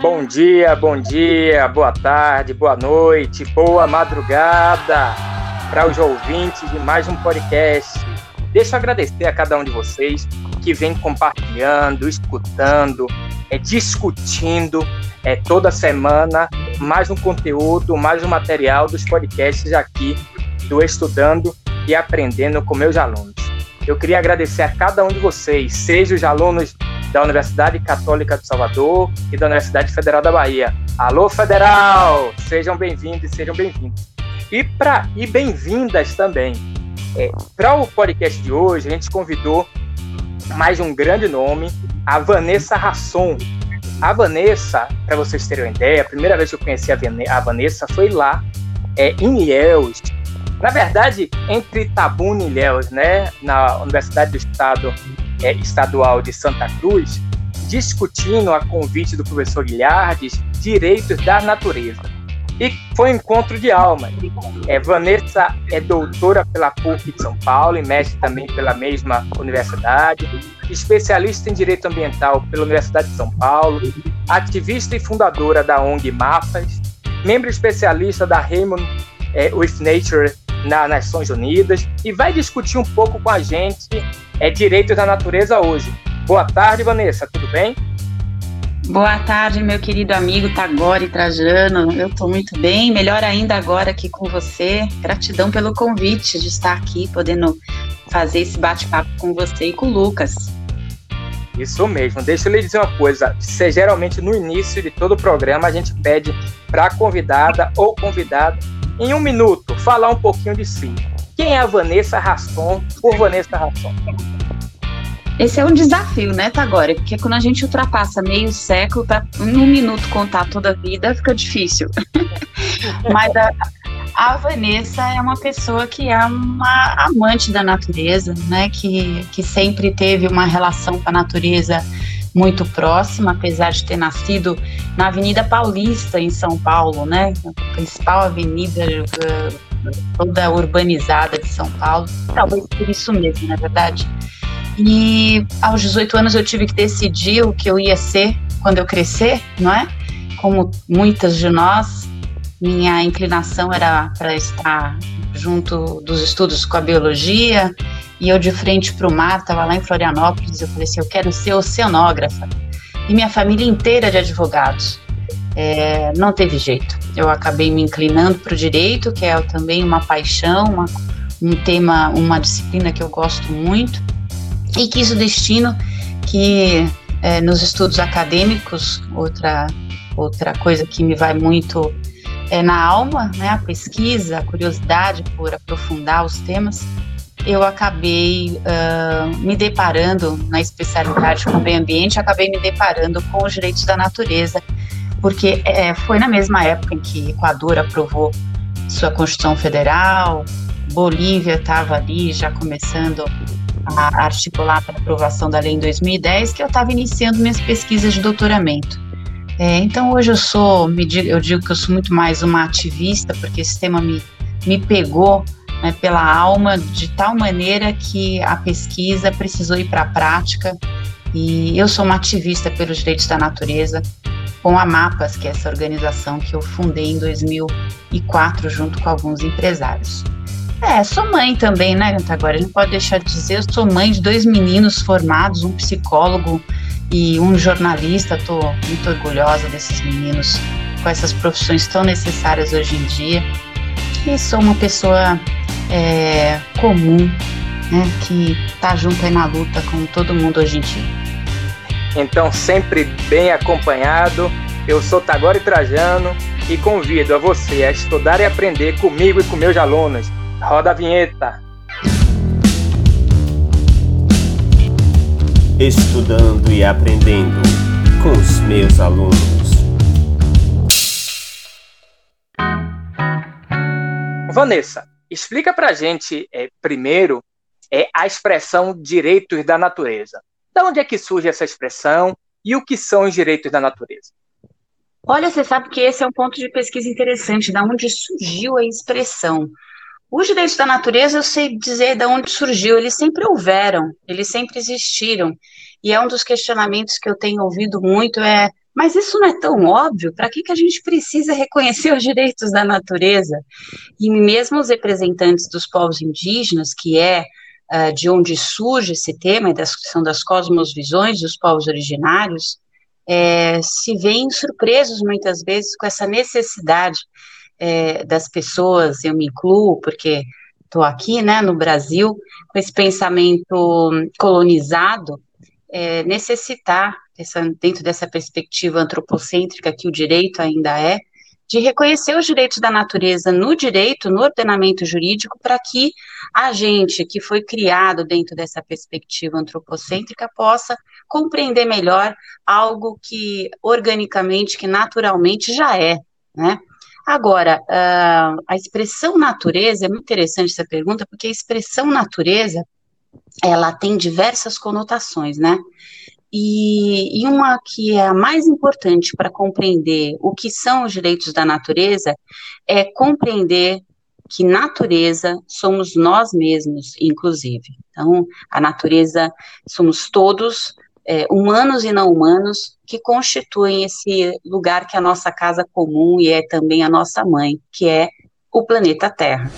Bom dia, bom dia, boa tarde, boa noite, boa madrugada para os ouvintes de mais um podcast. Deixa eu agradecer a cada um de vocês que vem compartilhando, escutando, é, discutindo é, toda semana mais um conteúdo, mais um material dos podcasts aqui do Estudando e Aprendendo com meus alunos. Eu queria agradecer a cada um de vocês, seja os alunos da Universidade Católica de Salvador e da Universidade Federal da Bahia. Alô, Federal! Sejam bem-vindos sejam bem-vindos. E, e bem-vindas também. É, Para o podcast de hoje, a gente convidou mais um grande nome, a Vanessa Rasson. A Vanessa, para vocês terem uma ideia, a primeira vez que eu conheci a Vanessa foi lá é, em Ilhéus. Na verdade, entre Itabuna e Ilhéus, né, na Universidade do Estado é, Estadual de Santa Cruz, discutindo a convite do professor Guilhardes direitos da natureza. E foi um encontro de almas. É, Vanessa é doutora pela PUC de São Paulo e mestre também pela mesma universidade, especialista em direito ambiental pela Universidade de São Paulo, ativista e fundadora da ONG Mapas, membro especialista da Raymond é, with Nature nas Nações Unidas e vai discutir um pouco com a gente é Direitos da Natureza hoje. Boa tarde, Vanessa, tudo bem? Boa tarde, meu querido amigo Tagore Trajano. Eu estou muito bem, melhor ainda agora aqui com você. Gratidão pelo convite de estar aqui, podendo fazer esse bate-papo com você e com o Lucas. Isso mesmo. Deixa eu lhe dizer uma coisa. Se geralmente no início de todo o programa a gente pede para a convidada ou convidado, em um minuto, falar um pouquinho de si. Quem é a Vanessa Rasson por Vanessa Rasson? Esse é um desafio, né, Tagore? Porque quando a gente ultrapassa meio século, para em um minuto contar toda a vida, fica difícil. Mas a, a, Vanessa é uma pessoa que é uma amante da natureza, né? Que, que sempre teve uma relação com a natureza muito próxima, apesar de ter nascido na Avenida Paulista, em São Paulo, né? A principal avenida uh, toda urbanizada de São Paulo. Talvez por isso mesmo, na verdade. E aos 18 anos eu tive que decidir o que eu ia ser quando eu crescer, não é? Como muitas de nós, minha inclinação era para estar junto dos estudos com a biologia, e eu de frente para o mar, estava lá em Florianópolis, eu falei assim, eu quero ser oceanógrafa. E minha família inteira de advogados é, não teve jeito. Eu acabei me inclinando para o direito, que é também uma paixão, uma, um tema, uma disciplina que eu gosto muito, e quis o destino que é, nos estudos acadêmicos, outra, outra coisa que me vai muito é na alma, né, a pesquisa, a curiosidade por aprofundar os temas, eu acabei uh, me deparando na especialidade com o meio ambiente, acabei me deparando com os direitos da natureza porque é, foi na mesma época em que Equador aprovou sua Constituição Federal, Bolívia estava ali já começando a articular para aprovação da lei em 2010, que eu estava iniciando minhas pesquisas de doutoramento. É, então hoje eu sou, me digo, eu digo que eu sou muito mais uma ativista, porque esse tema me, me pegou né, pela alma de tal maneira que a pesquisa precisou ir para a prática. E eu sou uma ativista pelos direitos da natureza, com a Mapas, que é essa organização que eu fundei em 2004 junto com alguns empresários. É, sou mãe também, né, Agora, a gente pode deixar de dizer, eu sou mãe de dois meninos formados, um psicólogo e um jornalista. Estou muito orgulhosa desses meninos com essas profissões tão necessárias hoje em dia. E sou uma pessoa é, comum, né, que está junto aí na luta com todo mundo hoje em dia. Então, sempre bem acompanhado, eu sou Tagore Trajano e convido a você a estudar e aprender comigo e com meus alunos. Roda a vinheta! Estudando e aprendendo com os meus alunos. Vanessa, explica pra gente é, primeiro é, a expressão direitos da natureza. Da onde é que surge essa expressão e o que são os direitos da natureza? Olha, você sabe que esse é um ponto de pesquisa interessante, da onde surgiu a expressão. Os direitos da natureza, eu sei dizer de onde surgiu, eles sempre houveram, eles sempre existiram. E é um dos questionamentos que eu tenho ouvido muito é Mas isso não é tão óbvio, para que, que a gente precisa reconhecer os direitos da natureza? E mesmo os representantes dos povos indígenas, que é uh, de onde surge esse tema, das, são das cosmosvisões dos povos originários, é, se veem surpresos muitas vezes com essa necessidade é, das pessoas, eu me incluo, porque estou aqui, né, no Brasil, com esse pensamento colonizado, é, necessitar, essa, dentro dessa perspectiva antropocêntrica que o direito ainda é, de reconhecer os direitos da natureza no direito, no ordenamento jurídico, para que a gente que foi criado dentro dessa perspectiva antropocêntrica possa compreender melhor algo que organicamente, que naturalmente já é, né? Agora, uh, a expressão natureza, é muito interessante essa pergunta, porque a expressão natureza, ela tem diversas conotações, né? E, e uma que é a mais importante para compreender o que são os direitos da natureza é compreender que natureza somos nós mesmos, inclusive. Então, a natureza somos todos, é, humanos e não humanos, que constituem esse lugar que é a nossa casa comum e é também a nossa mãe, que é o planeta Terra.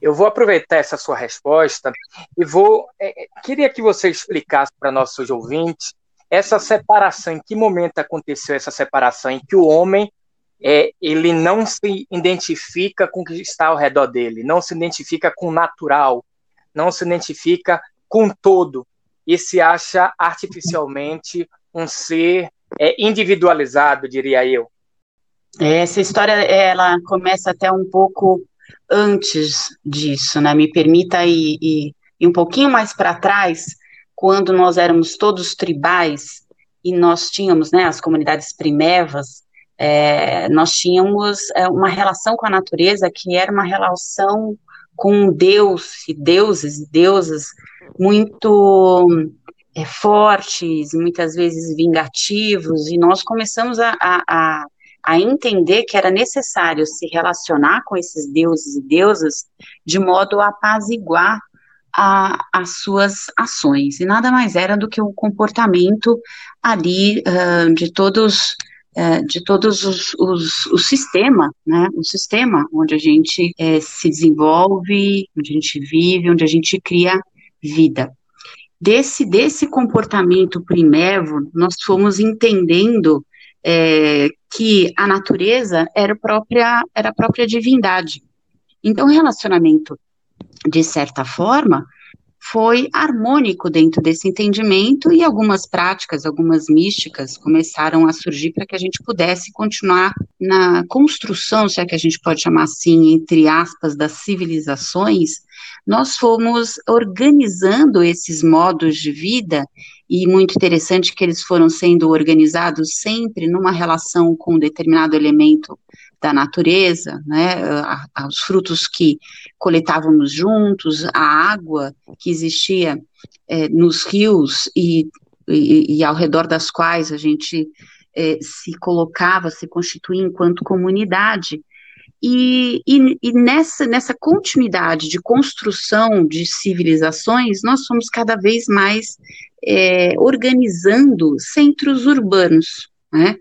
Eu vou aproveitar essa sua resposta e vou. É, é queria que você explicasse para nossos ouvintes essa separação, em que momento aconteceu essa separação, em que o homem é, ele não se identifica com o que está ao redor dele, não se identifica com o natural, não se identifica com todo, e se acha artificialmente um ser é, individualizado, diria eu. Essa história ela começa até um pouco antes disso, né? Me permita ir, ir, ir um pouquinho mais para trás, quando nós éramos todos tribais e nós tínhamos, né, as comunidades primevas, é, nós tínhamos é, uma relação com a natureza que era uma relação com Deus e deuses e deusas muito é, fortes, muitas vezes vingativos, e nós começamos a, a, a entender que era necessário se relacionar com esses deuses e deusas de modo a apaziguar a, as suas ações. E nada mais era do que o comportamento ali uh, de todos uh, de todos os, os, o sistema, né? O sistema onde a gente uh, se desenvolve, onde a gente vive, onde a gente cria vida. Desse, desse comportamento primevo, nós fomos entendendo é, que a natureza era, própria, era a própria divindade. Então, o relacionamento, de certa forma, foi harmônico dentro desse entendimento e algumas práticas, algumas místicas começaram a surgir para que a gente pudesse continuar na construção, se é que a gente pode chamar assim, entre aspas, das civilizações, nós fomos organizando esses modos de vida e muito interessante que eles foram sendo organizados sempre numa relação com um determinado elemento da natureza, né, os frutos que coletávamos juntos, a água que existia é, nos rios e, e, e, ao redor das quais a gente é, se colocava, se constituía enquanto comunidade. E, e, e, nessa, nessa continuidade de construção de civilizações, nós somos cada vez mais é, organizando centros urbanos. Né?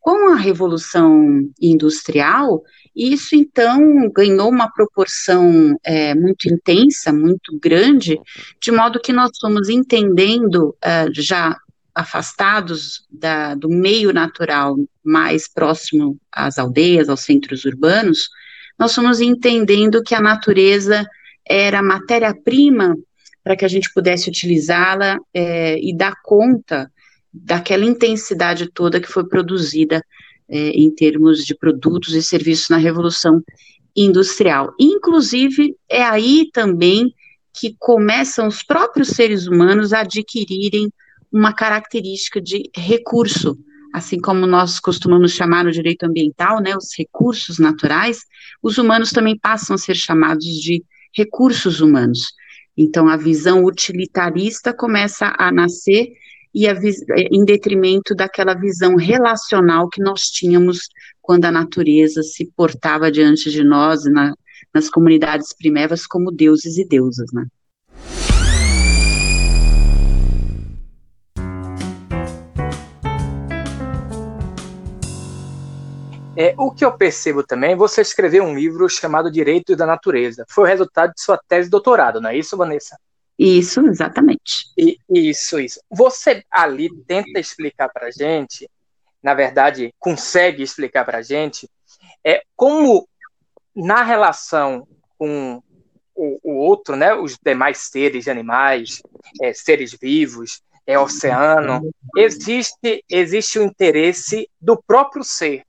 Com a Revolução Industrial, isso então ganhou uma proporção é, muito intensa, muito grande, de modo que nós fomos entendendo, é, já afastados da, do meio natural mais próximo às aldeias, aos centros urbanos, nós fomos entendendo que a natureza era matéria-prima para que a gente pudesse utilizá-la é, e dar conta daquela intensidade toda que foi produzida é, em termos de produtos e serviços na Revolução Industrial. Inclusive, é aí também que começam os próprios seres humanos a adquirirem uma característica de recurso, assim como nós costumamos chamar no direito ambiental, né, os recursos naturais, os humanos também passam a ser chamados de recursos humanos. Então, a visão utilitarista começa a nascer e a, em detrimento daquela visão relacional que nós tínhamos quando a natureza se portava diante de nós na, nas comunidades primevas como deuses e deusas, né? É, o que eu percebo também, você escreveu um livro chamado Direito da Natureza. Foi o resultado de sua tese de doutorado, não é isso, Vanessa? Isso, exatamente. E, isso, isso. Você ali tenta explicar para gente, na verdade, consegue explicar para gente, é, como na relação com o, o, outro, né, os demais seres animais, é, seres vivos, é oceano, existe existe o interesse do próprio ser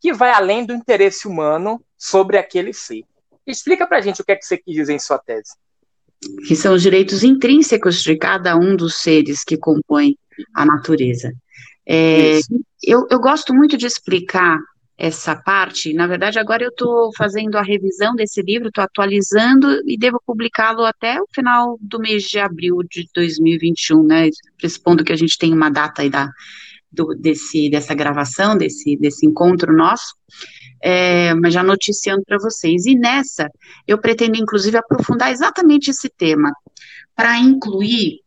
que vai além do interesse humano sobre aquele ser. Explica para gente o que é que você quis dizer em sua tese. Que são os direitos intrínsecos de cada um dos seres que compõem a natureza. É, eu, eu gosto muito de explicar essa parte. Na verdade, agora eu estou fazendo a revisão desse livro, estou atualizando e devo publicá-lo até o final do mês de abril de 2021, né? Pressupondo que a gente tem uma data aí da, do, desse, dessa gravação, desse, desse encontro nosso, é, mas já noticiando para vocês. E nessa, eu pretendo, inclusive, aprofundar exatamente esse tema, para incluir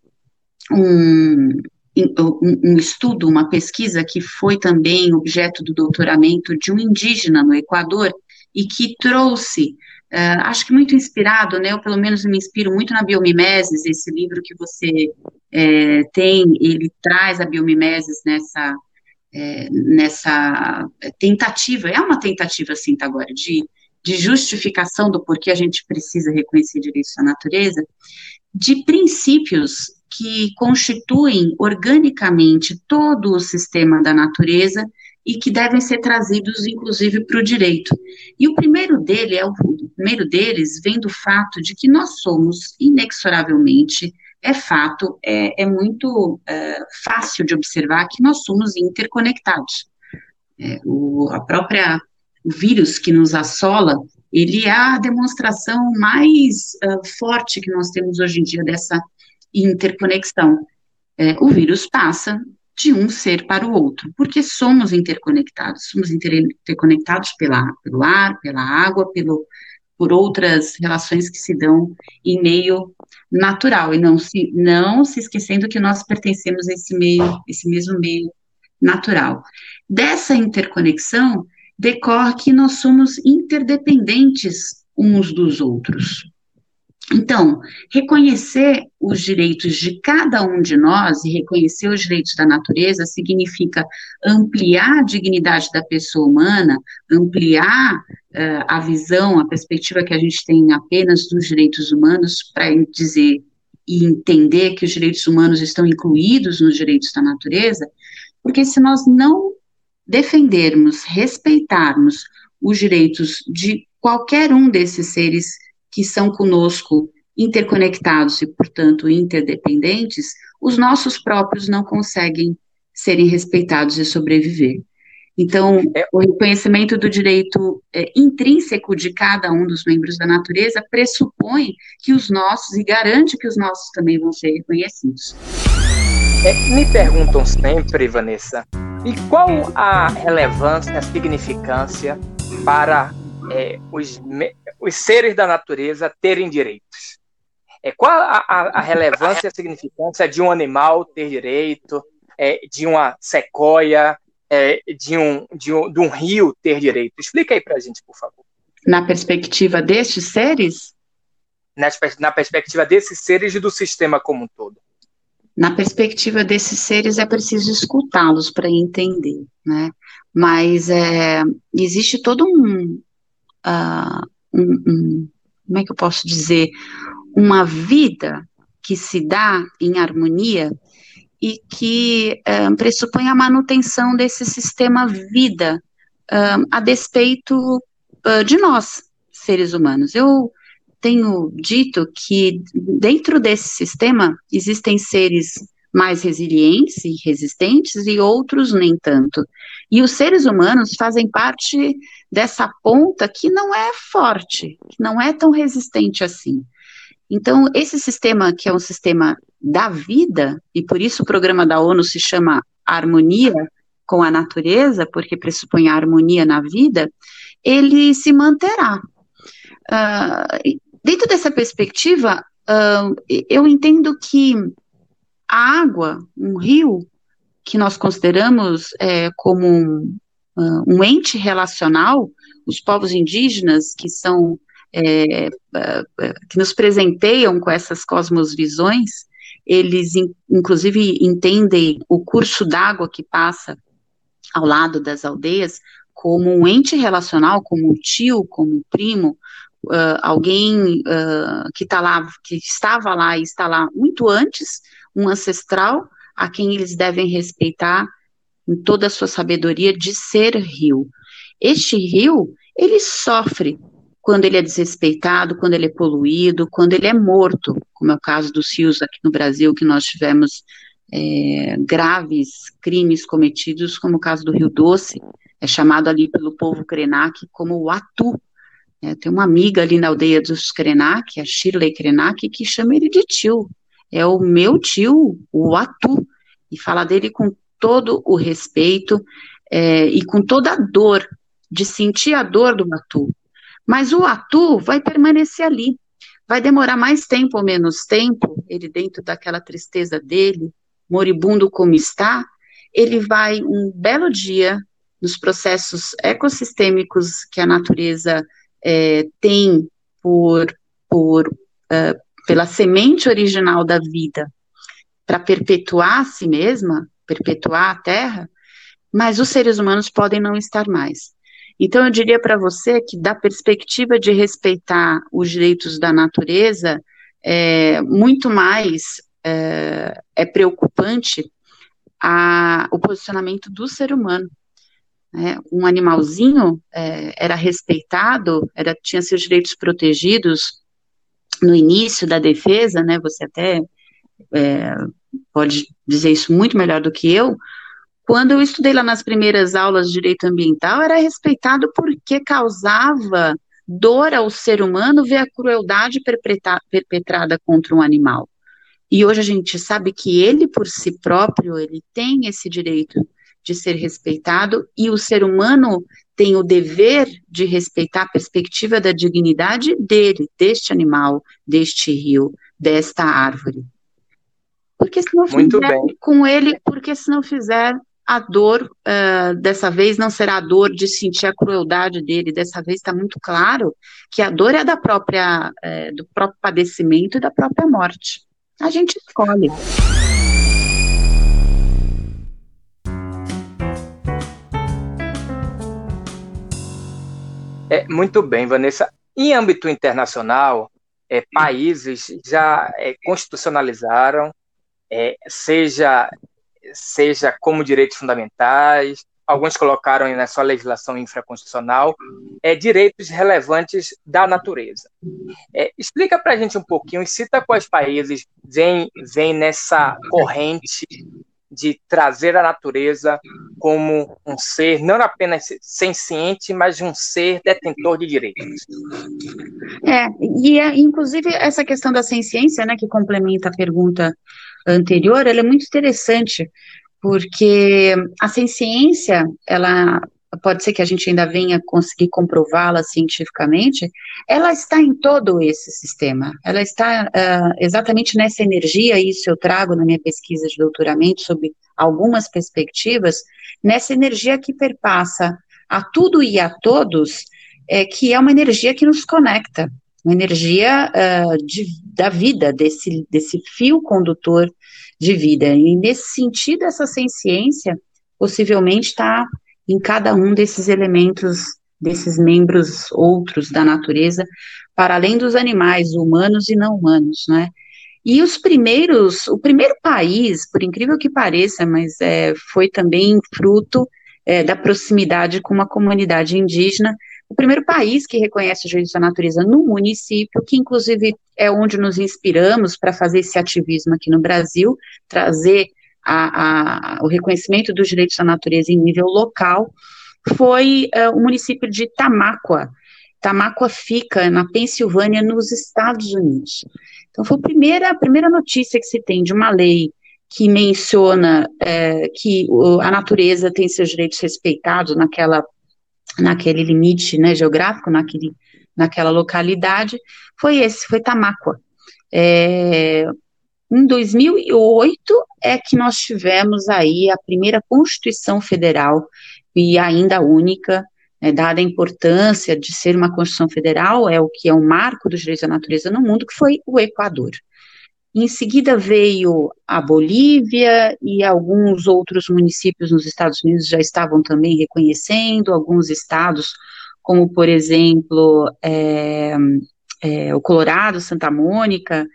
um, um, estudo, uma pesquisa que foi também objeto do doutoramento de um indígena no Equador e que trouxe Uh, acho que muito inspirado, né? Eu pelo menos me inspiro muito na biomimeses, esse livro que você é, tem, ele traz a biomimeses nessa, é, nessa tentativa, é uma tentativa, assim, tá agora, de, de justificação do porquê a gente precisa reconhecer direitos da natureza, de princípios que constituem organicamente todo o sistema da natureza e que devem ser trazidos, inclusive, para o direito. E o primeiro dele é o, o primeiro deles vem do fato de que nós somos inexoravelmente é fato, é, é muito é, fácil de observar que nós somos interconectados. É, o, a própria o vírus que nos assola, ele é a demonstração mais uh, forte que nós temos hoje em dia dessa interconexão. É, o vírus passa de um ser para o outro, porque somos interconectados, somos interconectados pela, pelo ar, pela água, pelo, por outras relações que se dão em meio natural, e não se, não se esquecendo que nós pertencemos a esse meio, esse mesmo meio natural. Dessa interconexão decorre que nós somos interdependentes uns dos outros. Então, reconhecer os direitos de cada um de nós e reconhecer os direitos da natureza significa ampliar a dignidade da pessoa humana, ampliar uh, a visão, a perspectiva que a gente tem apenas dos direitos humanos, para dizer e entender que os direitos humanos estão incluídos nos direitos da natureza, porque se nós não defendermos, respeitarmos os direitos de qualquer um desses seres que são conosco interconectados e, portanto, interdependentes, os nossos próprios não conseguem serem respeitados e sobreviver. Então, o reconhecimento do direito é, intrínseco de cada um dos membros da natureza pressupõe que os nossos, e garante que os nossos também vão ser reconhecidos. É, me perguntam sempre, Vanessa, e qual a relevância, a significância para é, os, os seres da natureza terem direitos. É, qual a, a, a relevância e a significância de um animal ter direito, é, de uma sequoia, é, de, um, de, um, de um rio ter direito? Explica aí para a gente, por favor. Na perspectiva destes seres? Na, na perspectiva desses seres e do sistema como um todo. Na perspectiva desses seres é preciso escutá-los para entender, né? Mas é, existe todo um, uh, um, um, como é que eu posso dizer, uma vida que se dá em harmonia e que uh, pressupõe a manutenção desse sistema vida uh, a despeito uh, de nós, seres humanos. Eu tenho dito que dentro desse sistema existem seres mais resilientes e resistentes e outros nem tanto. E os seres humanos fazem parte dessa ponta que não é forte, que não é tão resistente assim. Então, esse sistema, que é um sistema da vida, e por isso o programa da ONU se chama Harmonia com a Natureza, porque pressupõe a harmonia na vida, ele se manterá. uh, dentro dessa perspectiva, uh, eu entendo que a água, um rio, que nós consideramos é, como um, uh, um, ente relacional, os povos indígenas que são é, que nos presenteiam com essas cosmosvisões, eles in, inclusive entendem o curso d'água que passa ao lado das aldeias como um ente relacional, como um tio, como um primo, uh, alguém uh, que está lá, que estava lá e está lá muito antes, um ancestral a quem eles devem respeitar em toda a sua sabedoria de ser rio. Este rio, ele sofre quando ele é desrespeitado, quando ele é poluído, quando ele é morto, como é o caso dos rios aqui no Brasil, que nós tivemos é, graves crimes cometidos, como o caso do Rio Doce, é chamado ali pelo povo Krenak como o Atu. É, tem uma amiga ali na aldeia dos Krenak, a Shirley Krenak, que chama ele de tio. É o meu tio, o Atu, e fala dele com todo o respeito é, e com toda a dor, de sentir a dor do Atu. Mas o Atu vai permanecer ali. Vai demorar mais tempo ou menos tempo, ele dentro daquela tristeza dele, moribundo como está, ele vai um belo dia nos processos ecossistêmicos que a natureza é, tem por, por uh, pela semente original da vida para perpetuar a si mesma, perpetuar a Terra, mas os seres humanos podem não estar mais. Então, eu diria para você que, da perspectiva de respeitar os direitos da natureza, é, muito mais é, é preocupante a, o posicionamento do ser humano. Né? Um animalzinho é, era respeitado, era, tinha seus direitos protegidos no início da defesa, né? Você até é, pode dizer isso muito melhor do que eu. Quando eu estudei lá nas primeiras aulas de direito ambiental, era respeitado porque causava dor ao ser humano ver a crueldade perpetrada contra um animal. E hoje a gente sabe que ele, por si próprio, ele tem esse direito de ser respeitado e o ser humano tem o dever de respeitar a perspectiva da dignidade dele, deste animal, deste rio, desta árvore. Porque se não Muito fizer bem. com ele, porque se não fizer a dor, uh, dessa vez não será a dor de sentir a crueldade dele, dessa vez está muito claro que a dor é da própria, uh, do próprio padecimento e da própria morte. A gente escolhe. É, muito bem, Vanessa. Em âmbito internacional, é, países já é, constitucionalizaram, é, seja, seja como direitos fundamentais, alguns colocaram na sua legislação infraconstitucional, é, direitos relevantes da natureza. É, explica para a gente um pouquinho cita quais países vêm vem nessa corrente de trazer a natureza como um ser não apenas senciente, mas um ser detentor de direitos. É, e é, inclusive essa questão da ciência, né, que complementa a pergunta anterior, ela é muito interessante, porque a ciência, ela pode ser que a gente ainda venha conseguir comprová-la cientificamente, ela está em todo esse sistema, ela está uh, exatamente nessa energia, isso eu trago na minha pesquisa de doutoramento sobre algumas perspectivas, nessa energia que perpassa a tudo e a todos, é, que é uma energia que nos conecta, uma energia uh, de, da vida, desse, desse fio condutor de vida. E nesse sentido, essa ciência possivelmente está em cada um desses elementos, desses membros outros da natureza, para além dos animais, humanos e não humanos, né? E os primeiros, o primeiro país, por incrível que pareça, mas é, foi também fruto é, da proximidade com uma comunidade indígena, o primeiro país que reconhece os direitos da natureza no município, que inclusive é onde nos inspiramos para fazer esse ativismo aqui no Brasil, trazer a, a, o reconhecimento dos direitos da natureza em nível local, foi uh, o município de Tamaqua. Tamaqua fica na Pensilvânia, nos Estados Unidos. Então, foi a primeira, a primeira notícia que se tem de uma lei que menciona é, que a natureza tem seus direitos respeitados naquela, naquele limite né, geográfico, naquele naquela localidade, foi esse, foi Tamáqua. É, em 2008 é que nós tivemos aí a primeira Constituição Federal e ainda única, né, dada a importância de ser uma Constituição Federal, é o que é o marco dos direitos da natureza no mundo, que foi o Equador. Em seguida veio a Bolívia e alguns outros municípios nos Estados Unidos já estavam também reconhecendo, alguns estados, como por exemplo é, é, o Colorado, Santa Mônica,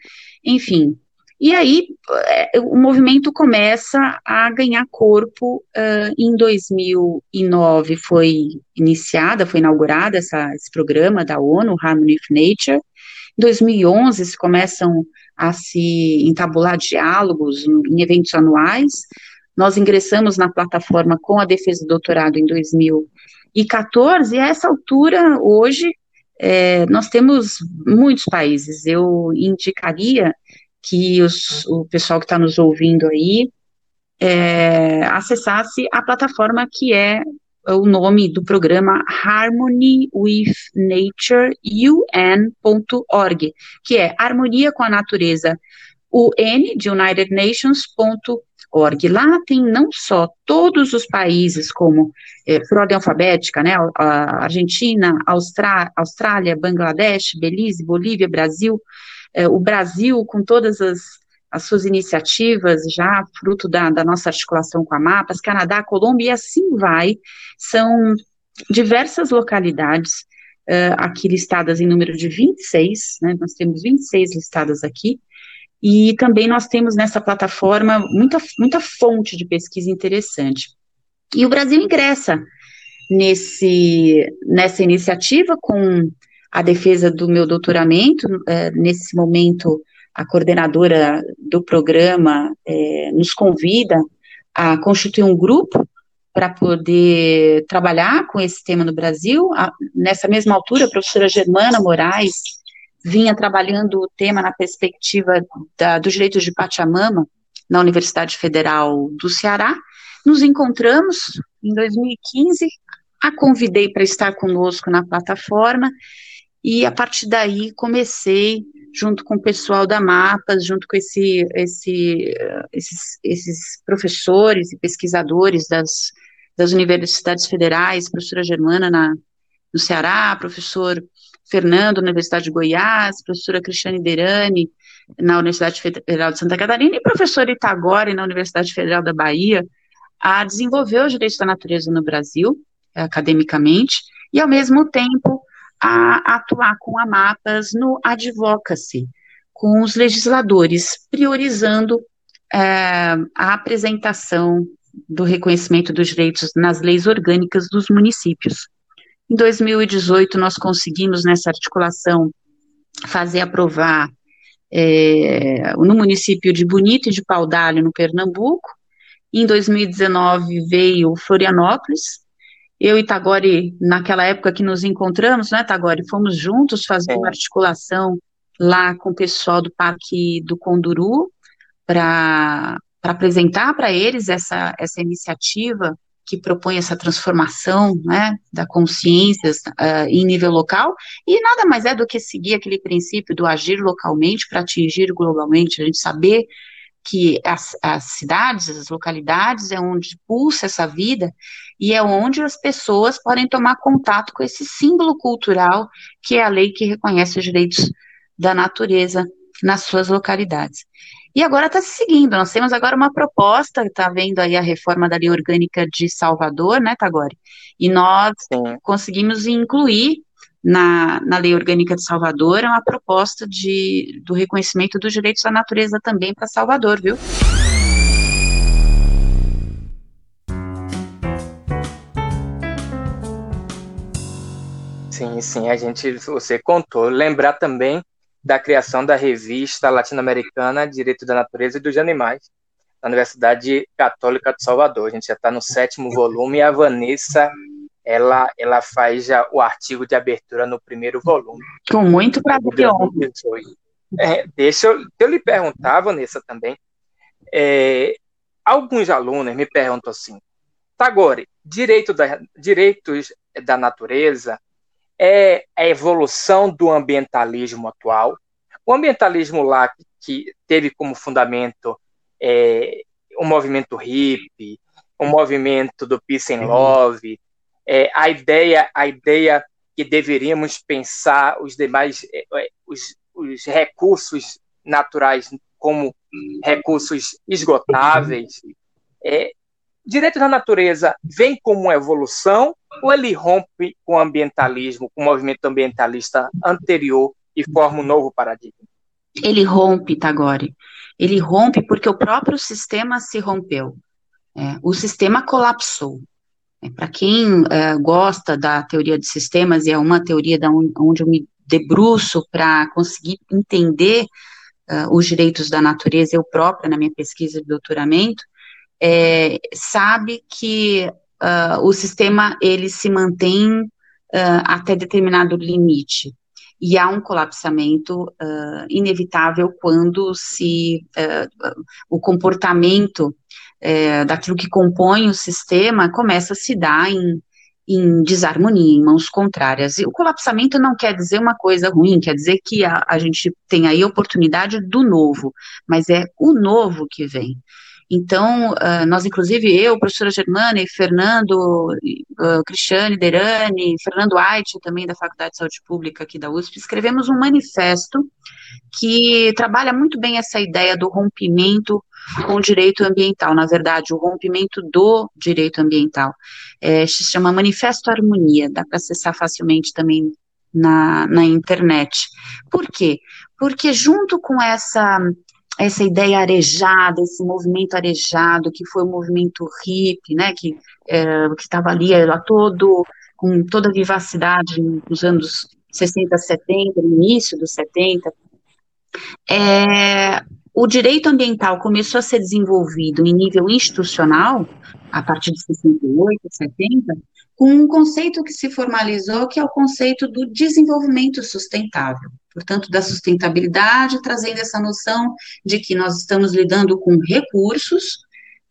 enfim. E aí é, o movimento começa a ganhar corpo. Uh, em 2009 foi iniciada, foi inaugurada essa, esse programa da ONU, Harmony of Nature. Em 2011 se começam a se entabular diálogos em eventos anuais. Nós ingressamos na plataforma com a defesa do doutorado em 2014, e a essa altura, hoje, é, nós temos muitos países. Eu indicaria que os, o pessoal que está nos ouvindo aí é, acessasse a plataforma que é o nome do programa Harmony with Nature UN.org, que é Harmonia com a Natureza UN de United Nations.org. Lá tem não só todos os países, como é, por ordem alfabética, né, a Argentina, Austrália, Austrália, Bangladesh, Belize, Bolívia, Brasil, é, o Brasil com todas as as suas iniciativas, já fruto da, da nossa articulação com a Mapas, Canadá, Colômbia, e assim vai. São diversas localidades uh, aqui listadas em número de 26, né, nós temos 26 listadas aqui, e também nós temos nessa plataforma muita, muita fonte de pesquisa interessante. E o Brasil ingressa nesse, nessa iniciativa com a defesa do meu doutoramento, uh, nesse momento a coordenadora do programa é, nos convida a constituir um grupo para poder trabalhar com esse tema no Brasil. A, nessa mesma altura, a professora Germana Moraes vinha trabalhando o tema na perspectiva da, dos direitos de Pachamama na Universidade Federal do Ceará. Nos encontramos em 2015, a convidei para estar conosco na plataforma e a partir daí comecei junto com o pessoal da MAPAS, junto com esse, esse, esses, esses professores e pesquisadores das, das universidades federais, professora Germana na, no Ceará, professor Fernando na Universidade de Goiás, professora Cristiane Derani na Universidade Federal de Santa Catarina e professor Itagore na Universidade Federal da Bahia, a desenvolver os direitos da natureza no Brasil, academicamente, e ao mesmo tempo a atuar com a MAPAS no advocacy, com os legisladores, priorizando é, a apresentação do reconhecimento dos direitos nas leis orgânicas dos municípios. Em 2018, nós conseguimos, nessa articulação, fazer aprovar é, no município de Bonito e de Paudalho, no Pernambuco. Em 2019 veio Florianópolis, eu e Tagore, naquela época que nos encontramos, né, Tagore, fomos juntos fazer uma articulação lá com o pessoal do Parque do Conduru para apresentar para eles essa, essa iniciativa que propõe essa transformação né, da consciência uh, em nível local, e nada mais é do que seguir aquele princípio do agir localmente para atingir globalmente, a gente saber que as, as cidades, as localidades é onde pulsa essa vida e é onde as pessoas podem tomar contato com esse símbolo cultural que é a lei que reconhece os direitos da natureza nas suas localidades. E agora está se seguindo, nós temos agora uma proposta, está vendo aí a reforma da lei orgânica de Salvador, né, Tagore? E nós Sim. conseguimos incluir na, na Lei Orgânica de Salvador é uma proposta de, do reconhecimento dos direitos da natureza também para Salvador, viu? Sim, sim, a gente, você contou. Lembrar também da criação da revista latino-americana Direito da Natureza e dos Animais, na Universidade Católica de Salvador. A gente já está no sétimo volume e a Vanessa ela, ela faz já o artigo de abertura no primeiro volume. Com muito prazer. É, deixa eu, eu lhe perguntar, Vanessa, também. É, alguns alunos me perguntam assim, Tagore, direito da, direitos da natureza é a evolução do ambientalismo atual. O ambientalismo lá que teve como fundamento é, o movimento hippie, o movimento do peace and love, é, a ideia, a ideia que deveríamos pensar os demais, é, é, os, os recursos naturais como recursos esgotáveis. É, direito da natureza vem como evolução ou ele rompe com o ambientalismo, com o movimento ambientalista anterior e forma um novo paradigma? Ele rompe, Tagore. Ele rompe porque o próprio sistema se rompeu. É, o sistema colapsou. Para quem é, gosta da teoria de sistemas, e é uma teoria da onde, eu me debruço para conseguir entender uh, os direitos da natureza, eu própria, na minha pesquisa de doutoramento, é, sabe que uh, o sistema ele se mantém uh, até determinado limite. E há um colapsamento inevitável quando se o comportamento daquilo que compõe o sistema começa a se dar em, em desarmonia, em mãos contrárias. E o colapsamento não quer dizer uma coisa ruim, quer dizer que a, a gente tem aí oportunidade do novo, mas é o novo que vem. Então, uh, nós, inclusive, eu, professora Germana, e Fernando, uh, Cristiane Derani, Fernando Ait, também da Faculdade de Saúde Pública aqui da USP, escrevemos um manifesto que trabalha muito bem essa ideia do rompimento com o direito ambiental, na verdade, o rompimento do direito ambiental. É, se chama Manifesto Harmonia, dá para acessar facilmente também na, na internet. Por quê? Porque junto com essa essa ideia arejada, esse movimento arejado, que foi o movimento hippie, né, que é, estava ali era todo, com toda a vivacidade nos anos 60, 70, no início dos 70, é, o direito ambiental começou a ser desenvolvido em nível institucional, a partir de 68, 70, com um conceito que se formalizou, que é o conceito do desenvolvimento sustentável portanto, da sustentabilidade, trazendo essa noção de que nós estamos lidando com recursos,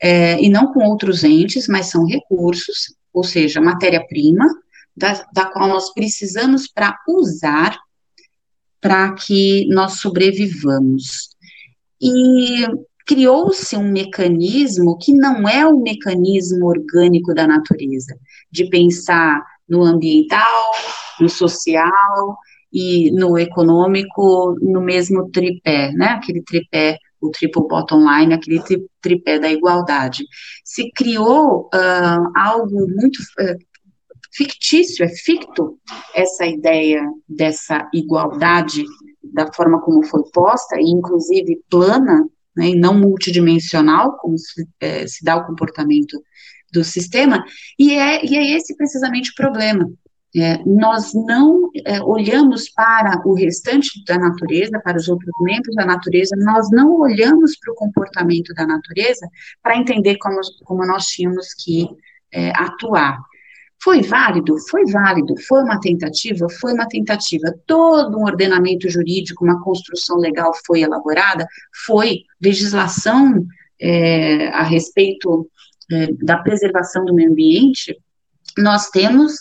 é, e não com outros entes, mas são recursos, ou seja, matéria-prima, da, da qual nós precisamos para usar para que nós sobrevivamos. E criou-se um mecanismo que não é o mecanismo orgânico da natureza, de pensar no ambiental, no social, e no econômico no mesmo tripé, né? Aquele tripé, o triple bottom line, aquele tripé da igualdade. Se criou uh, algo muito uh, fictício, é ficto essa ideia dessa igualdade da forma como foi posta, e inclusive plana, né, e não multidimensional, como se, é, se dá o comportamento do sistema, e é, e é esse precisamente o problema. É, nós não é, olhamos para o restante da natureza, para os outros membros da natureza, nós não olhamos para o comportamento da natureza para entender como, como nós tínhamos que é, atuar. Foi válido? Foi válido. Foi uma tentativa? Foi uma tentativa. Todo um ordenamento jurídico, uma construção legal foi elaborada? Foi. Legislação é, a respeito é, da preservação do meio ambiente? Nós temos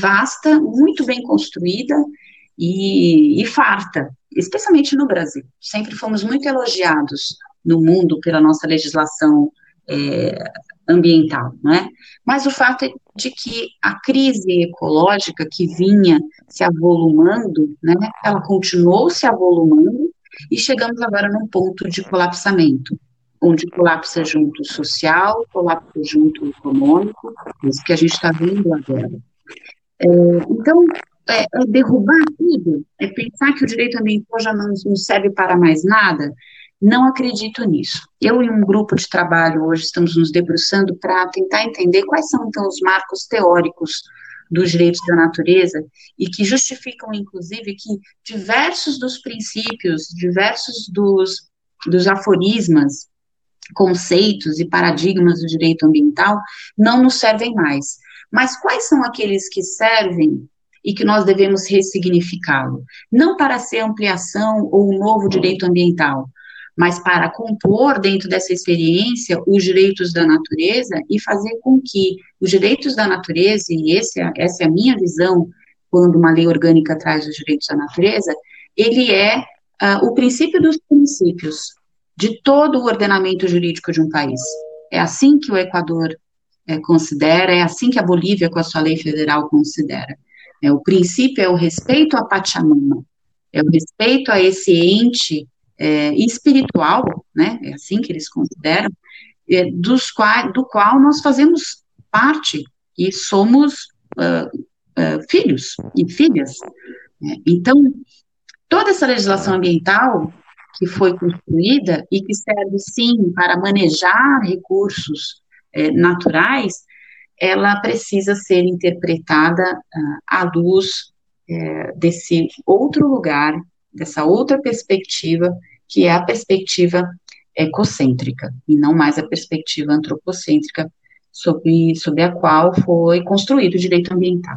vasta, muito bem construída e, e farta, especialmente no Brasil. Sempre fomos muito elogiados no mundo pela nossa legislação é, ambiental, não é? Mas o fato é de que a crise ecológica que vinha se avolumando, né, ela continuou se avolumando e chegamos agora num ponto de colapsamento, onde colapsa junto social, colapsa junto econômico, isso que a gente está vendo agora. É, então, é, é, derrubar tudo, é pensar que o direito ambiental já não, não serve para mais nada, não acredito nisso. Eu e um grupo de trabalho hoje estamos nos debruçando para tentar entender quais são então os marcos teóricos dos direitos da natureza e que justificam, inclusive, que diversos dos princípios, diversos dos, dos aforismas, conceitos e paradigmas do direito ambiental não nos servem mais. Mas quais são aqueles que servem e que nós devemos ressignificá-lo? Não para ser ampliação ou um novo direito ambiental, mas para compor dentro dessa experiência os direitos da natureza e fazer com que os direitos da natureza, e esse, é, essa é a minha visão quando uma lei orgânica traz os direitos da natureza, ele é uh, o princípio dos princípios de todo o ordenamento jurídico de um país. É assim que o Equador é, considera, é assim que a Bolívia, com a sua lei federal, considera. É, o princípio é o respeito à Pachamama, é o respeito a esse ente é, espiritual, né, é assim que eles consideram, é, dos do qual nós fazemos parte e somos uh, uh, filhos e filhas. Né. Então, toda essa legislação ambiental que foi construída e que serve, sim, para manejar recursos é, naturais, ela precisa ser interpretada uh, à luz é, desse outro lugar, dessa outra perspectiva, que é a perspectiva ecocêntrica, e não mais a perspectiva antropocêntrica, sobre, sobre a qual foi construído o direito ambiental.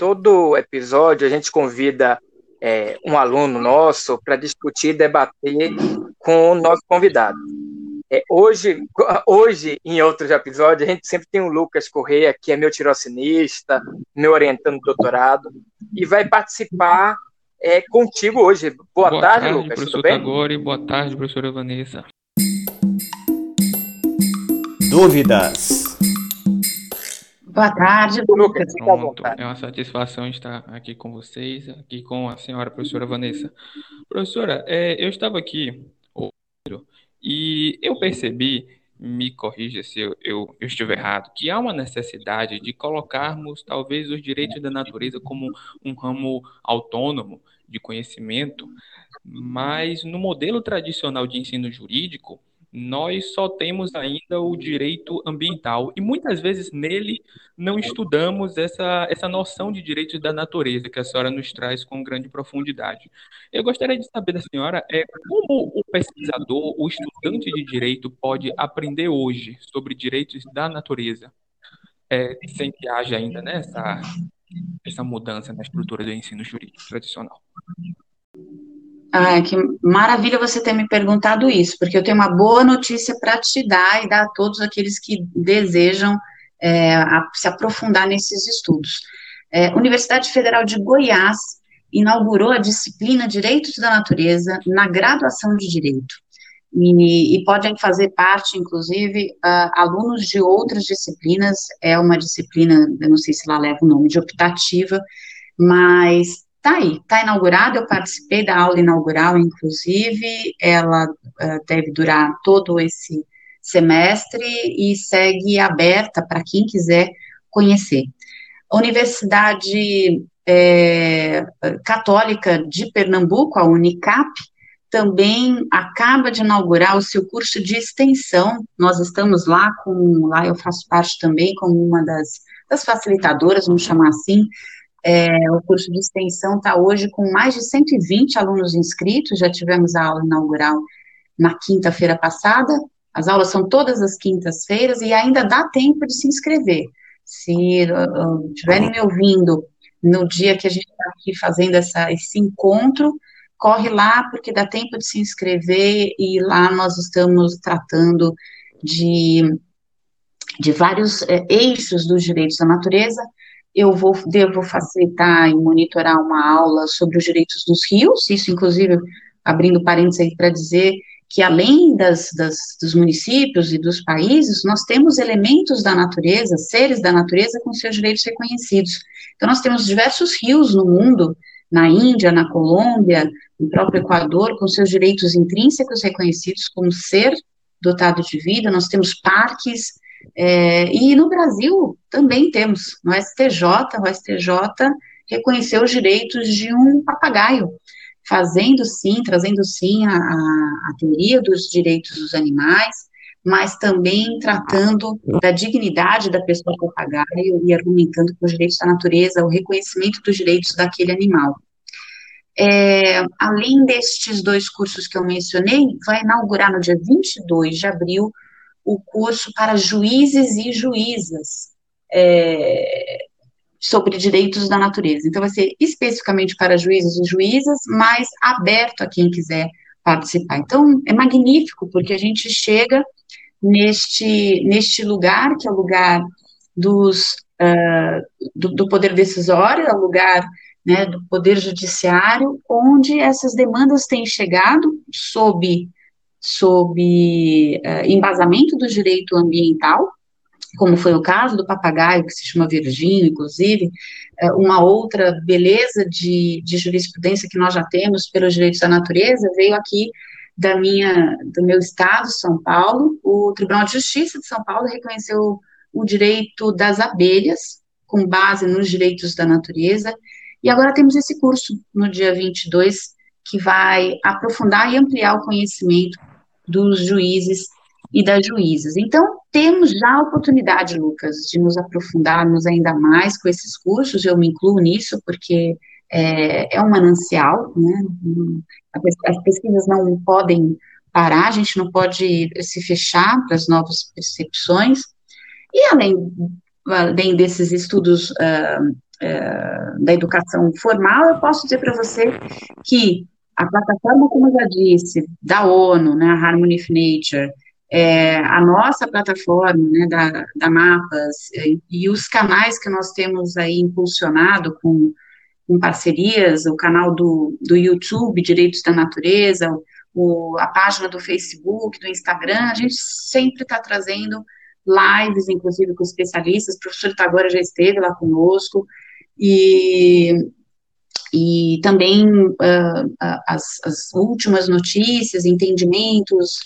todo episódio a gente convida é, um aluno nosso para discutir, debater com o nosso convidado. É, hoje, hoje, em outros episódios, a gente sempre tem o Lucas Correia, que é meu tirocinista, meu orientando doutorado, e vai participar é, contigo hoje. Boa, boa tarde, tarde, Lucas. Professor tudo bem? Tagore, boa tarde, professora Vanessa. Dúvidas? Boa tarde, Lucas. Pronto. É uma satisfação estar aqui com vocês, aqui com a senhora professora Vanessa. Professora, é, eu estava aqui e eu percebi, me corrija se eu, eu, eu, estiver errado, que há uma necessidade de colocarmos talvez os direitos da natureza como um ramo autônomo de conhecimento, mas no modelo tradicional de ensino jurídico, nós só temos ainda o direito ambiental e muitas vezes nele não estudamos essa, essa noção de direitos da natureza que a senhora nos traz com grande profundidade. Eu gostaria de saber da senhora é, como o pesquisador, o estudante de direito pode aprender hoje sobre direitos da natureza, é, sem que haja ainda né, essa, essa mudança na estrutura do ensino jurídico tradicional. Ah, que maravilha você ter me perguntado isso, porque eu tenho uma boa notícia para te dar e dar a todos aqueles que desejam é, a, se aprofundar nesses estudos. É, Universidade Federal de Goiás inaugurou a disciplina Direitos da Natureza na graduação de Direito. E, e podem fazer parte, inclusive, uh, alunos de outras disciplinas, é uma disciplina, eu não sei se lá leva o nome de optativa, mas Tá aí, tá inaugurado, eu participei da aula inaugural, inclusive, ela uh, deve durar todo esse semestre e segue aberta para quem quiser conhecer. A Universidade é, Católica de Pernambuco, a Unicap, também acaba de inaugurar o seu curso de extensão. Nós estamos lá com, lá eu faço parte também como uma das, das facilitadoras, vamos chamar assim, é, o curso de extensão está hoje com mais de 120 alunos inscritos, já tivemos a aula inaugural na quinta-feira passada, as aulas são todas as quintas-feiras e ainda dá tempo de se inscrever. Se uh, estiverem me ouvindo no dia que a gente está aqui fazendo essa, esse encontro, corre lá, porque dá tempo de se inscrever e lá nós estamos tratando de, de vários é, eixos dos direitos da natureza, eu vou, devo facilitar e monitorar uma aula sobre os direitos dos rios, isso inclusive abrindo parênteses para dizer que além das, das, dos municípios e dos países, nós temos elementos da natureza, seres da natureza com seus direitos reconhecidos. Então nós temos diversos rios no mundo, na Índia, na Colômbia, no próprio Equador, com seus direitos intrínsecos reconhecidos como ser dotado de vida, nós temos parques, é, e no Brasil também temos, no STJ, o STJ reconheceu os direitos de um papagaio, fazendo sim, trazendo sim a, a, teoria dos direitos dos animais, mas também tratando da dignidade da pessoa papagaio e argumentando com os direitos da natureza, o reconhecimento dos direitos daquele animal. É, além destes dois cursos que eu mencionei, vai inaugurar no dia 22 de abril o curso para juízes e juízas é, sobre direitos da natureza. Então, vai ser especificamente para juízes e juízas, mas aberto a quem quiser participar. Então, é magnífico, porque a gente chega neste, neste lugar, que é o lugar dos, uh, do, do, poder decisório, é o lugar né, do poder judiciário, onde essas demandas têm chegado sob, sob uh, embasamento do direito ambiental, como foi o caso do papagaio, que se chama Virgínio, inclusive, é, uma outra beleza de, de jurisprudência que nós já temos pelos direitos da natureza veio aqui da minha, do meu estado, São Paulo. O Tribunal de Justiça de São Paulo reconheceu o direito das abelhas, com base nos direitos da natureza, e agora temos esse curso no dia 22, que vai aprofundar e ampliar o conhecimento dos juízes e das juízas. Então, temos já a oportunidade, Lucas, de nos aprofundarmos ainda mais com esses cursos, eu me incluo nisso, porque é, é um manancial, né? as pesquisas não podem parar, a gente não pode se fechar para as novas percepções, e além, além desses estudos uh, uh, da educação formal, eu posso dizer para você que a plataforma, como eu já disse, da ONU, né, a Harmony of Nature, é, a nossa plataforma, né, da, da Mapas, e, e os canais que nós temos aí impulsionado com, com parcerias, o canal do, do YouTube, Direitos da Natureza, o, a página do Facebook, do Instagram, a gente sempre está trazendo lives, inclusive com especialistas, o professor Itagora já esteve lá conosco, e, e também uh, as, as últimas notícias, entendimentos,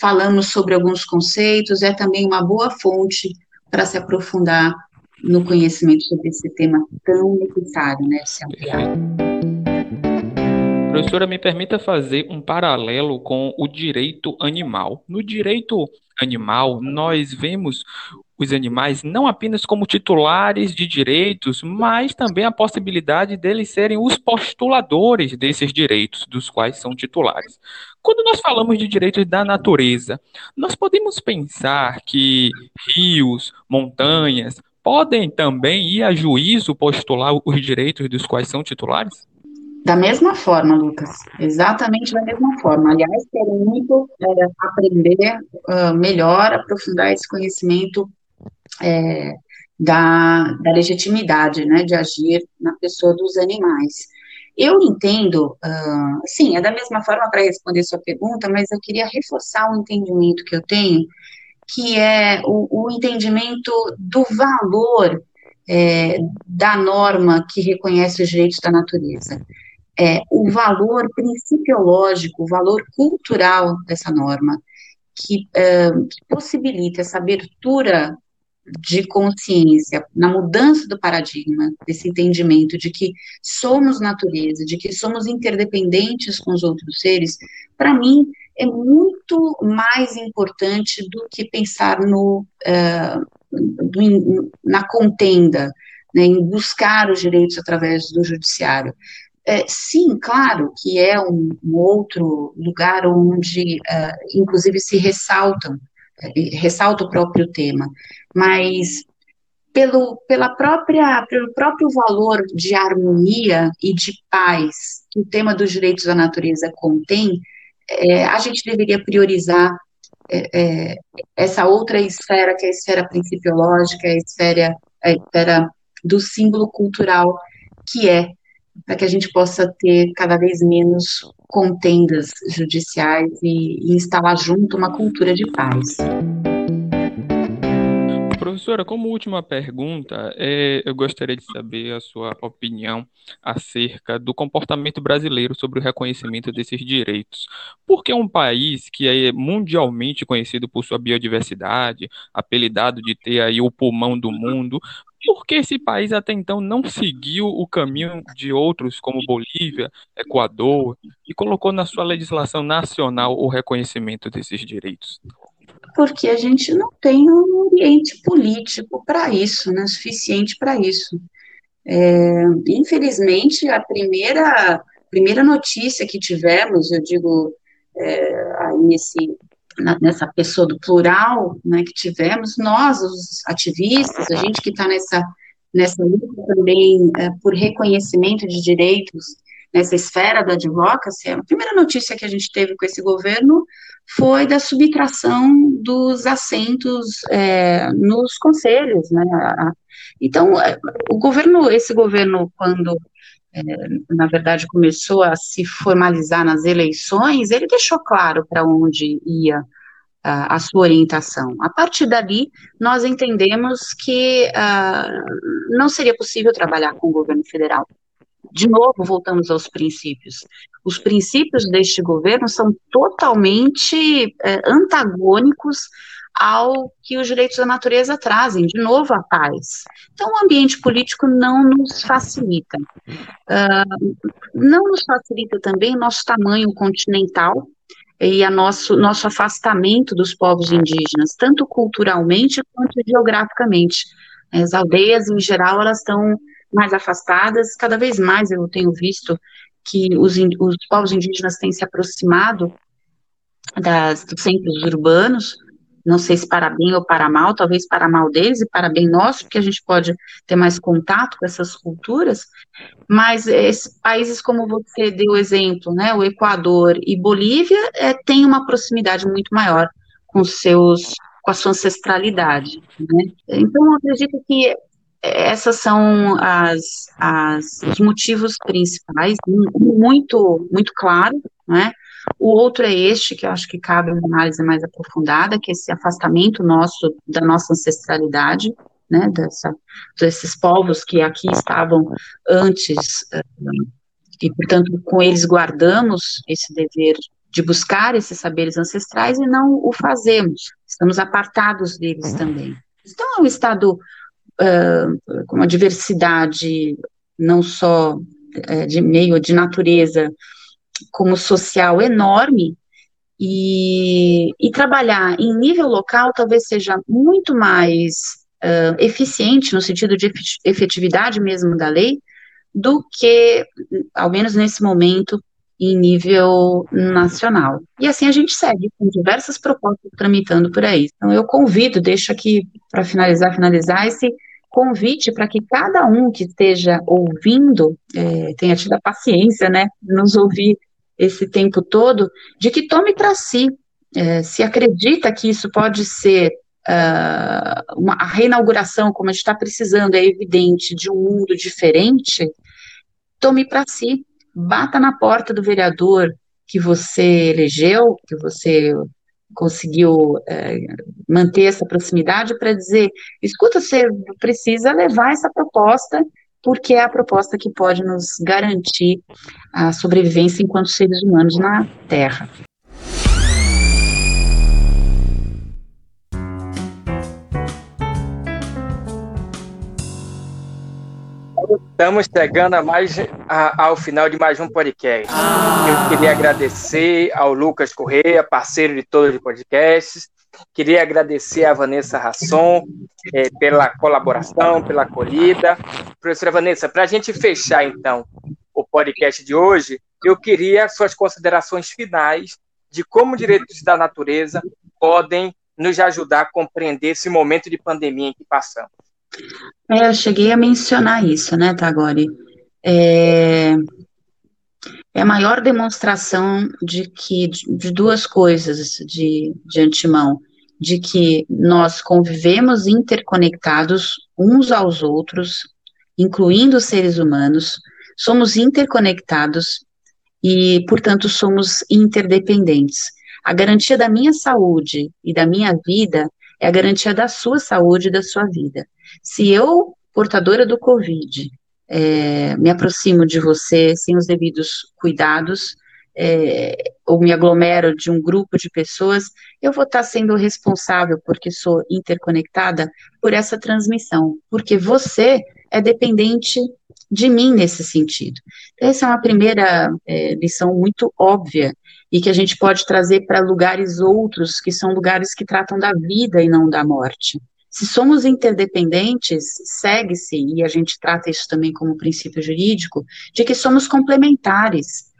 falamos sobre alguns conceitos, é também uma boa fonte para se aprofundar no conhecimento sobre esse tema tão necessário, né, se ampliar. Professora, me permita fazer um paralelo com o direito animal. No direito animal, nós vemos os animais não apenas como titulares de direitos, mas também a possibilidade deles serem os postuladores desses direitos, dos quais são titulares. Quando nós falamos de direitos da natureza, nós podemos pensar que rios, montanhas, podem também ir a juízo postular os direitos dos quais são titulares? Da mesma forma, Lucas, exatamente da mesma forma. Aliás, quero muito é, aprender uh, melhor, aprofundar esse conhecimento é, da, da, legitimidade, né, de agir na pessoa dos animais. Eu entendo, uh, sim, é da mesma forma para responder sua pergunta, mas eu queria reforçar o entendimento que eu tenho, que é o, o entendimento do valor é, da norma que reconhece os direitos da natureza é, o valor principiológico, o valor cultural dessa norma, que, que possibilita essa abertura de consciência, na mudança do paradigma, desse entendimento de que somos natureza, de que somos interdependentes com os outros seres, para mim é muito mais importante do que pensar no, uh, na contenda, né, em buscar os direitos através do judiciário. É, sim, claro que é um, um outro lugar onde, uh, inclusive, se ressaltam, ressalta o próprio tema, mas pelo, pela própria, pelo próprio valor de harmonia e de paz que o tema dos direitos da natureza contém, é, a gente deveria priorizar é, é, essa outra esfera, que é a esfera principiológica, a esfera, a esfera do símbolo cultural, que é para que a gente possa ter cada vez menos contendas judiciais e, e instalar junto uma cultura de paz. Professora, como última pergunta, é, eu gostaria de saber a sua opinião acerca do comportamento brasileiro sobre o reconhecimento desses direitos. Porque um país que é mundialmente conhecido por sua biodiversidade, apelidado de ter aí o pulmão do mundo, por que esse país até então não seguiu o caminho de outros, como Bolívia, Equador, e colocou na sua legislação nacional o reconhecimento desses direitos? Porque a gente não tem um ambiente político para isso, né, suficiente para isso. É, infelizmente, a primeira, primeira notícia que tivemos, eu digo, é, aí nesse nessa pessoa do plural né, que tivemos, nós, os ativistas, a gente que está nessa, nessa luta também é, por reconhecimento de direitos, nessa esfera do advocacy, a primeira notícia que a gente teve com esse governo foi da subtração dos assentos é, nos conselhos, né? Então, é, o governo, esse governo, quando na verdade começou a se formalizar nas eleições, ele deixou claro para onde ia a sua orientação. A partir dali, nós entendemos que uh, não seria possível trabalhar com o governo federal. De novo, voltamos aos princípios. Os princípios deste governo são totalmente uh, antagônicos ao que os direitos da natureza trazem, de novo a paz. Então, o ambiente político não nos facilita. Uh, não nos facilita também nosso tamanho continental, e a nosso, nosso afastamento dos povos indígenas, tanto culturalmente quanto geograficamente. As aldeias, em geral, elas estão mais afastadas, cada vez mais eu tenho visto que os, os povos indígenas têm se aproximado das, dos centros urbanos, não sei se para bem ou para mal, talvez para mal deles e para bem nosso, porque a gente pode ter mais contato com essas culturas, mas esses países como você deu exemplo, né, o Equador e Bolívia, é, têm uma proximidade muito maior com seus com a sua ancestralidade. Né? Então, eu acredito que essas são as, as, os motivos principais, muito, muito claro, né? O outro é este, que eu acho que cabe uma análise mais aprofundada, que é esse afastamento nosso, da nossa ancestralidade, né, dessa, desses povos que aqui estavam antes, uh, e, portanto, com eles guardamos esse dever de buscar esses saberes ancestrais e não o fazemos, estamos apartados deles também. Então, é um Estado uh, com uma diversidade não só uh, de meio, de natureza, como social enorme e, e trabalhar em nível local talvez seja muito mais uh, eficiente no sentido de efetividade mesmo da lei do que, ao menos nesse momento, em nível nacional. E assim a gente segue com diversas propostas tramitando por aí. Então eu convido, deixo aqui para finalizar, finalizar esse convite para que cada um que esteja ouvindo é, tenha tido a paciência, né, nos ouvir esse tempo todo, de que tome para si, é, se acredita que isso pode ser uh, uma, a reinauguração, como a gente está precisando, é evidente, de um mundo diferente, tome para si, bata na porta do vereador que você elegeu, que você conseguiu é, manter essa proximidade para dizer, escuta, você precisa levar essa proposta porque é a proposta que pode nos garantir a sobrevivência enquanto seres humanos na Terra. Estamos chegando a mais, a, ao final de mais um podcast. Eu queria agradecer ao Lucas Correia, parceiro de todos os podcasts, Queria agradecer a Vanessa Rasson é, pela colaboração, pela acolhida. Professora Vanessa, para a gente fechar, então, o podcast de hoje, eu queria suas considerações finais de como direitos da natureza podem nos ajudar a compreender esse momento de pandemia em que passamos. É, eu cheguei a mencionar isso, né, Tagore? É, é a maior demonstração de que de duas coisas de, de antemão, de que nós convivemos interconectados uns aos outros, incluindo os seres humanos, somos interconectados e, portanto, somos interdependentes. A garantia da minha saúde e da minha vida é a garantia da sua saúde e da sua vida. Se eu, portadora do Covid, é, me aproximo de você sem os devidos cuidados, é, ou me aglomero de um grupo de pessoas, eu vou estar sendo responsável, porque sou interconectada, por essa transmissão, porque você é dependente de mim nesse sentido. Essa é uma primeira é, lição muito óbvia e que a gente pode trazer para lugares outros, que são lugares que tratam da vida e não da morte. Se somos interdependentes, segue-se, e a gente trata isso também como princípio jurídico, de que somos complementares.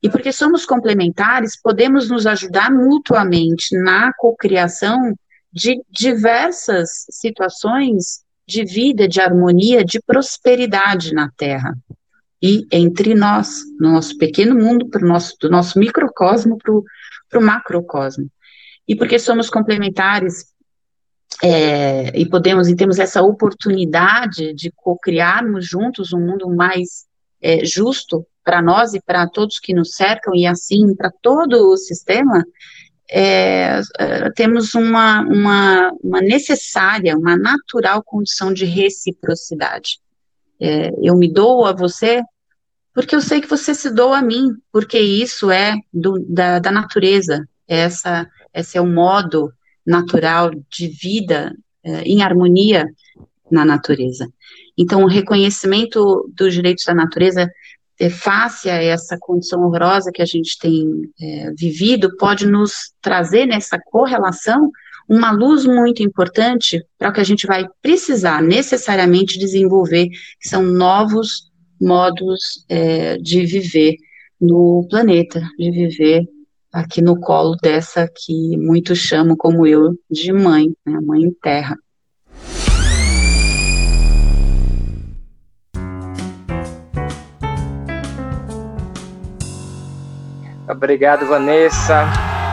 E porque somos complementares, podemos nos ajudar mutuamente na cocriação de diversas situações de vida, de harmonia, de prosperidade na Terra. e entre nós, no nosso pequeno mundo, pro nosso, do nosso microcosmo para o macrocosmo. E porque somos complementares é, e podemos e temos essa oportunidade de co-criarmos juntos um mundo mais é, justo para nós e para todos que nos cercam e assim para todo o sistema, é, é, temos uma, uma, uma, necessária, uma natural condição de reciprocidade. É, eu me dou a você porque eu sei que você se doa a mim, porque isso é do, da, da natureza, essa, esse é o modo natural de vida é, em harmonia na natureza. Então, o reconhecimento dos direitos da natureza é, face a essa condição horrorosa que a gente tem é, vivido, pode nos trazer nessa correlação uma luz muito importante para o que a gente vai precisar necessariamente desenvolver, que são novos modos é, de viver no planeta, de viver aqui no colo dessa que muitos chamam, como eu, de mãe, né, mãe terra. Obrigado, Vanessa.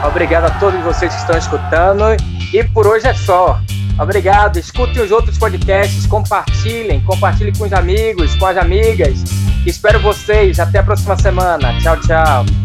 Obrigado a todos vocês que estão escutando. E por hoje é só. Obrigado. Escutem os outros podcasts, compartilhem, compartilhem com os amigos, com as amigas. Espero vocês. Até a próxima semana. Tchau, tchau.